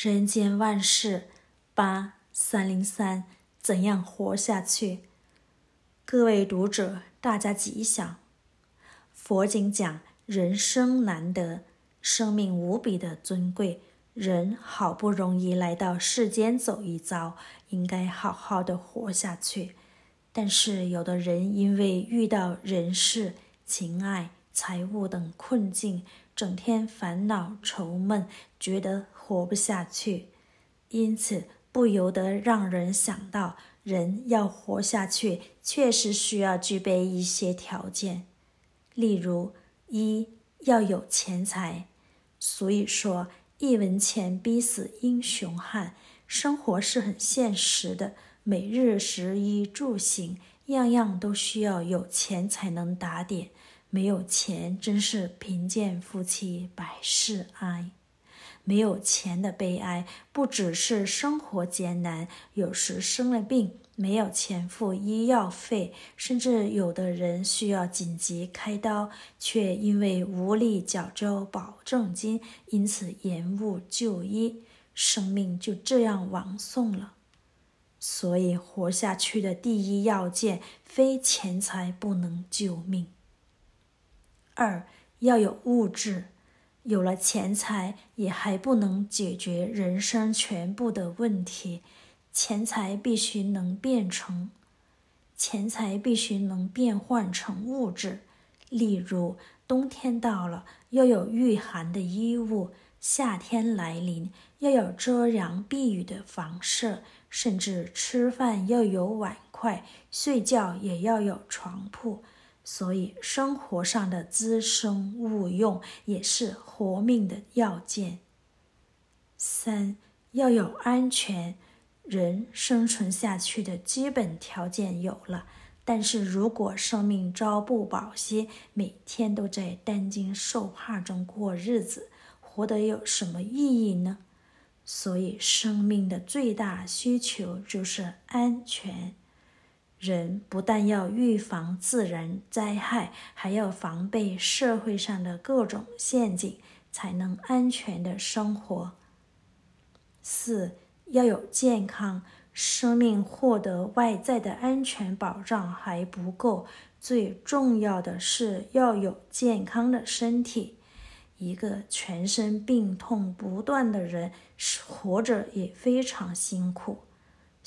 人间万事八三零三，怎样活下去？各位读者，大家吉祥。佛经讲人生难得，生命无比的尊贵。人好不容易来到世间走一遭，应该好好的活下去。但是有的人因为遇到人事、情爱、财务等困境，整天烦恼愁闷，觉得活不下去，因此不由得让人想到，人要活下去，确实需要具备一些条件。例如，一要有钱财。所以说，一文钱逼死英雄汉。生活是很现实的，每日食衣住行，样样都需要有钱才能打点。没有钱，真是贫贱夫妻百事哀。没有钱的悲哀，不只是生活艰难，有时生了病，没有钱付医药费，甚至有的人需要紧急开刀，却因为无力缴交保证金，因此延误就医，生命就这样枉送了。所以，活下去的第一要件，非钱财不能救命。二，要有物质。有了钱财，也还不能解决人生全部的问题。钱财必须能变成，钱财必须能变换成物质。例如，冬天到了，要有御寒的衣物；夏天来临，要有遮阳避雨的房舍；甚至吃饭要有碗筷，睡觉也要有床铺。所以，生活上的滋生物用也是活命的要件。三，要有安全，人生存下去的基本条件有了，但是如果生命朝不保夕，每天都在担惊受怕中过日子，活得有什么意义呢？所以，生命的最大需求就是安全。人不但要预防自然灾害，还要防备社会上的各种陷阱，才能安全的生活。四，要有健康，生命获得外在的安全保障还不够，最重要的是要有健康的身体。一个全身病痛不断的人，活着也非常辛苦。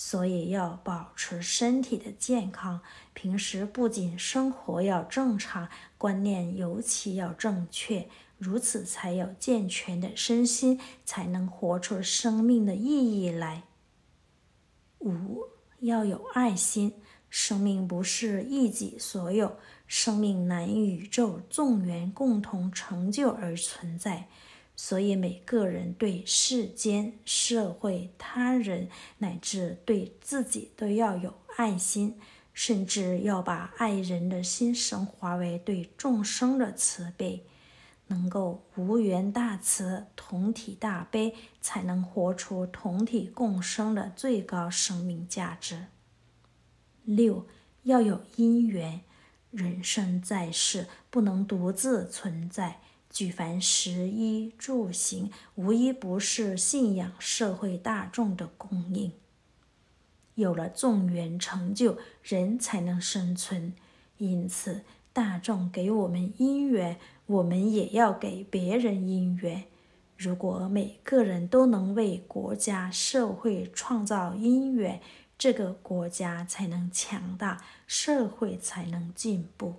所以要保持身体的健康，平时不仅生活要正常，观念尤其要正确，如此才有健全的身心，才能活出生命的意义来。五，要有爱心，生命不是一己所有，生命乃宇宙众缘共同成就而存在。所以，每个人对世间、社会、他人，乃至对自己，都要有爱心，甚至要把爱人的心升华为对众生的慈悲，能够无缘大慈、同体大悲，才能活出同体共生的最高生命价值。六，要有因缘，人生在世，不能独自存在。举凡食衣住行，无一不是信仰社会大众的供应。有了众缘成就，人才能生存。因此，大众给我们因缘，我们也要给别人因缘。如果每个人都能为国家社会创造因缘，这个国家才能强大，社会才能进步。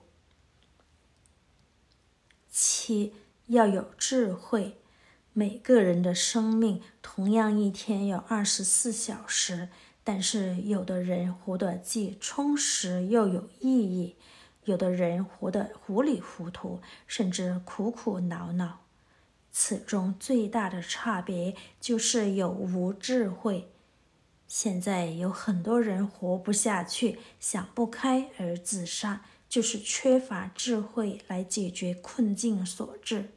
七。要有智慧。每个人的生命同样一天有二十四小时，但是有的人活得既充实又有意义，有的人活得糊里糊涂，甚至苦苦恼恼。此中最大的差别就是有无智慧。现在有很多人活不下去，想不开而自杀，就是缺乏智慧来解决困境所致。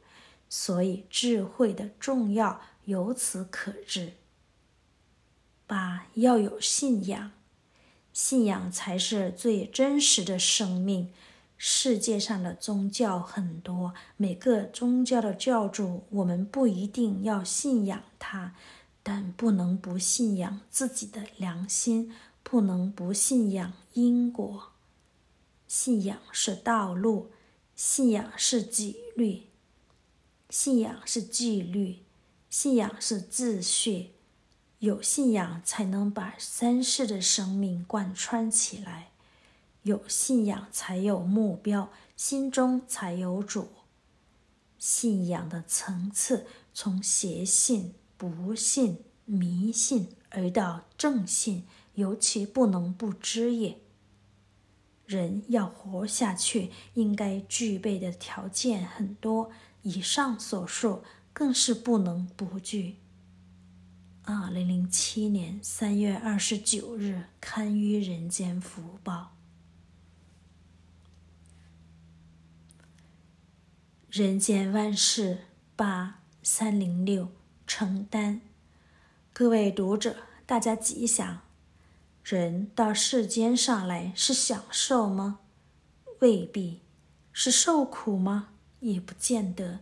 所以智慧的重要由此可知。八，要有信仰，信仰才是最真实的生命。世界上的宗教很多，每个宗教的教主，我们不一定要信仰他，但不能不信仰自己的良心，不能不信仰因果。信仰是道路，信仰是纪律，信仰是纪律，信仰是秩序。有信仰才能把三世的生命贯穿起来，有信仰才有目标，心中才有主。信仰的层次从邪信、不信、迷信而到正信，尤其不能不知也。人要活下去，应该具备的条件很多，以上所述更是不能不具。二零零七年三月二十九日刊于《人间福报》。人间万事八三零六承担。各位读者，大家吉祥。人到世间上来是享受吗？未必。是受苦吗？也不见得。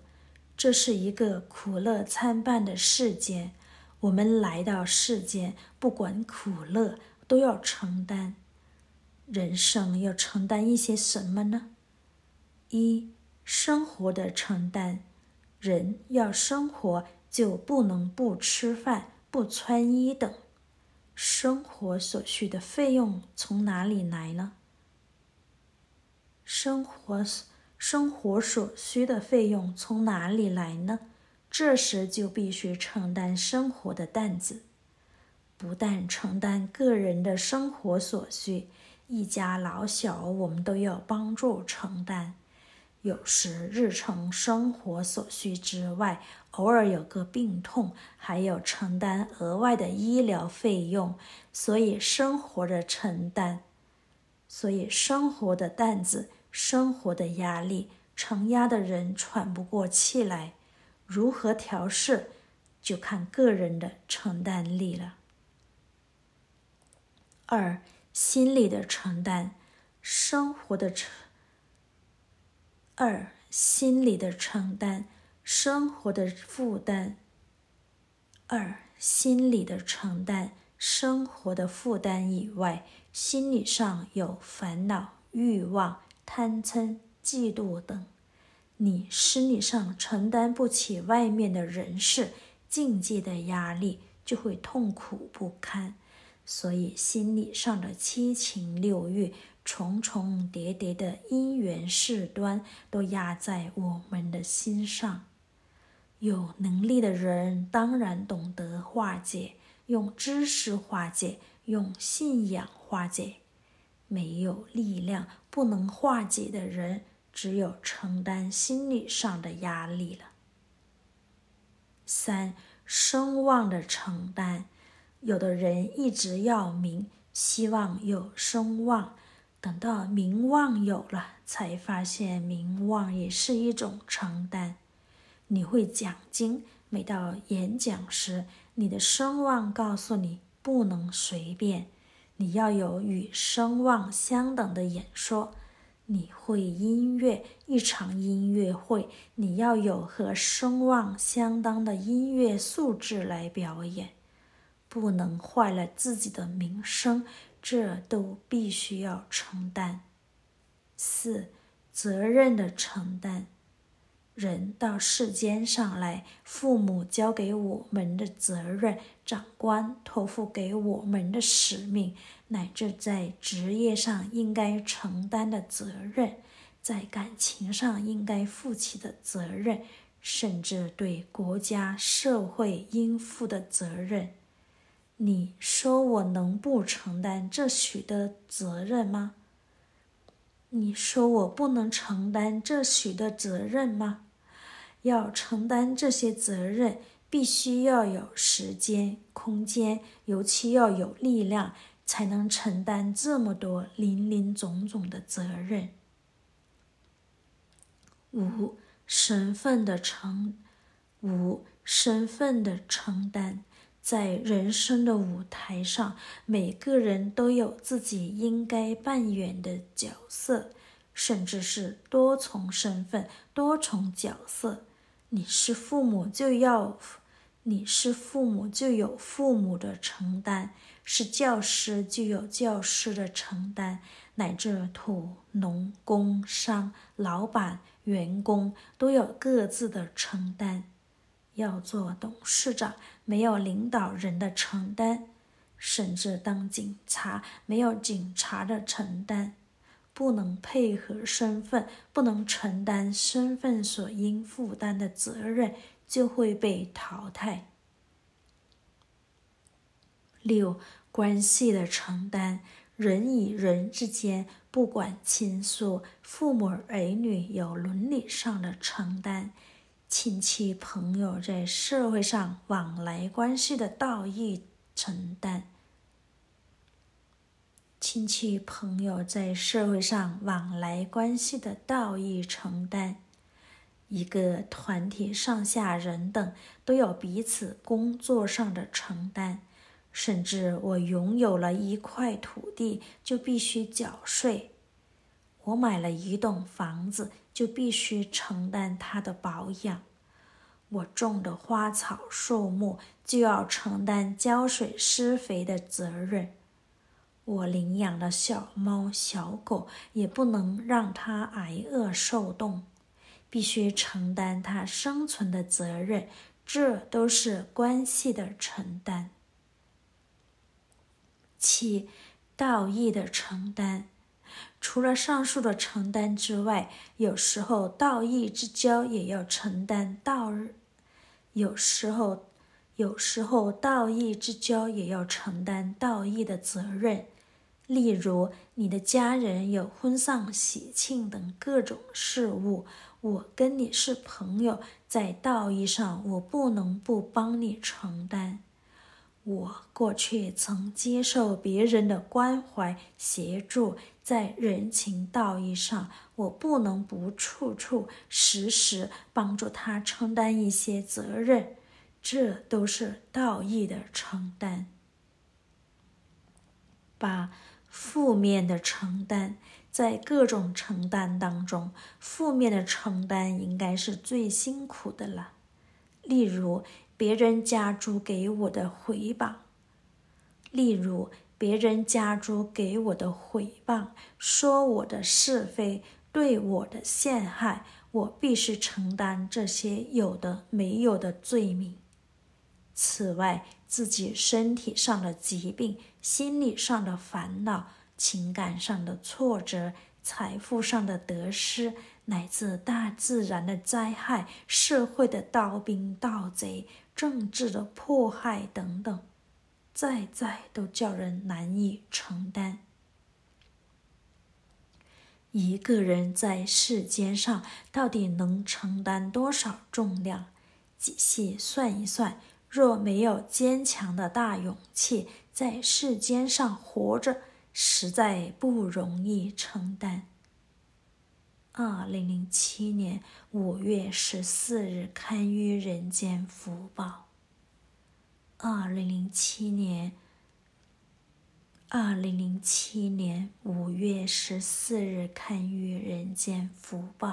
这是一个苦乐参半的世间。我们来到世间，不管苦乐，都要承担。人生要承担一些什么呢？一、生活的承担。人要生活，就不能不吃饭、不穿衣等。生活所需的费用从哪里来呢？生活生活所需的费用从哪里来呢？这时就必须承担生活的担子，不但承担个人的生活所需，一家老小我们都要帮助承担。有时日常生活所需之外，偶尔有个病痛，还要承担额外的医疗费用。所以生活的承担，所以生活的担子，生活的压力，承压的人喘不过气来。如何调试，就看个人的承担力了。二、心理的承担，生活的承。二、心理的承担，生活的负担。二、心理的承担，生活的负担以外，心理上有烦恼、欲望、贪嗔、嫉妒等。你心理上承担不起外面的人事、境界的压力，就会痛苦不堪。所以心理上的七情六欲、重重叠叠的因缘事端，都压在我们的心上。有能力的人当然懂得化解，用知识化解，用信仰化解。没有力量、不能化解的人。只有承担心理上的压力了。三、声望的承担，有的人一直要名，希望有声望，等到名望有了，才发现名望也是一种承担。你会讲经，每到演讲时，你的声望告诉你不能随便，你要有与声望相等的演说。你会音乐，一场音乐会，你要有和声望相当的音乐素质来表演，不能坏了自己的名声，这都必须要承担。四、责任的承担。人到世间上来，父母交给我们的责任，长官托付给我们的使命。乃至在职业上应该承担的责任，在感情上应该负起的责任，甚至对国家社会应负的责任，你说我能不承担这许多责任吗？你说我不能承担这许多责任吗？要承担这些责任，必须要有时间、空间，尤其要有力量。才能承担这么多林林总总的责任。五、身份的承，五、身份的承担，在人生的舞台上，每个人都有自己应该扮演的角色，甚至是多重身份、多重角色。你是父母，就要。你是父母就有父母的承担，是教师就有教师的承担，乃至土农工商、老板、员工都有各自的承担。要做董事长，没有领导人的承担；甚至当警察，没有警察的承担。不能配合身份，不能承担身份所应负担的责任，就会被淘汰。六、关系的承担，人与人之间，不管亲属、父母儿女，有伦理上的承担；亲戚朋友在社会上往来关系的道义承担。亲戚朋友在社会上往来关系的道义承担，一个团体上下人等都有彼此工作上的承担，甚至我拥有了一块土地就必须缴税，我买了一栋房子就必须承担它的保养，我种的花草树木就要承担浇水施肥的责任。我领养的小猫小狗也不能让它挨饿受冻，必须承担它生存的责任，这都是关系的承担。七，道义的承担，除了上述的承担之外，有时候道义之交也要承担道，有时候有时候道义之交也要承担道义的责任。例如，你的家人有婚丧喜庆等各种事务，我跟你是朋友，在道义上我不能不帮你承担。我过去曾接受别人的关怀协助，在人情道义上，我不能不处处时时帮助他承担一些责任，这都是道义的承担。八。负面的承担，在各种承担当中，负面的承担应该是最辛苦的了。例如，别人加诸给我的诽谤；例如，别人加诸给我的诽谤，说我的是非，对我的陷害，我必须承担这些有的没有的罪名。此外，自己身体上的疾病、心理上的烦恼、情感上的挫折、财富上的得失，乃至大自然的灾害、社会的盗兵盗贼、政治的迫害等等，再再都叫人难以承担。一个人在世间上到底能承担多少重量？仔细算一算。若没有坚强的大勇气，在世间上活着，实在不容易承担。二零零七年五月十四日刊于《人间福报》。二零零七年，二零零七年五月十四日刊于《人间福报》。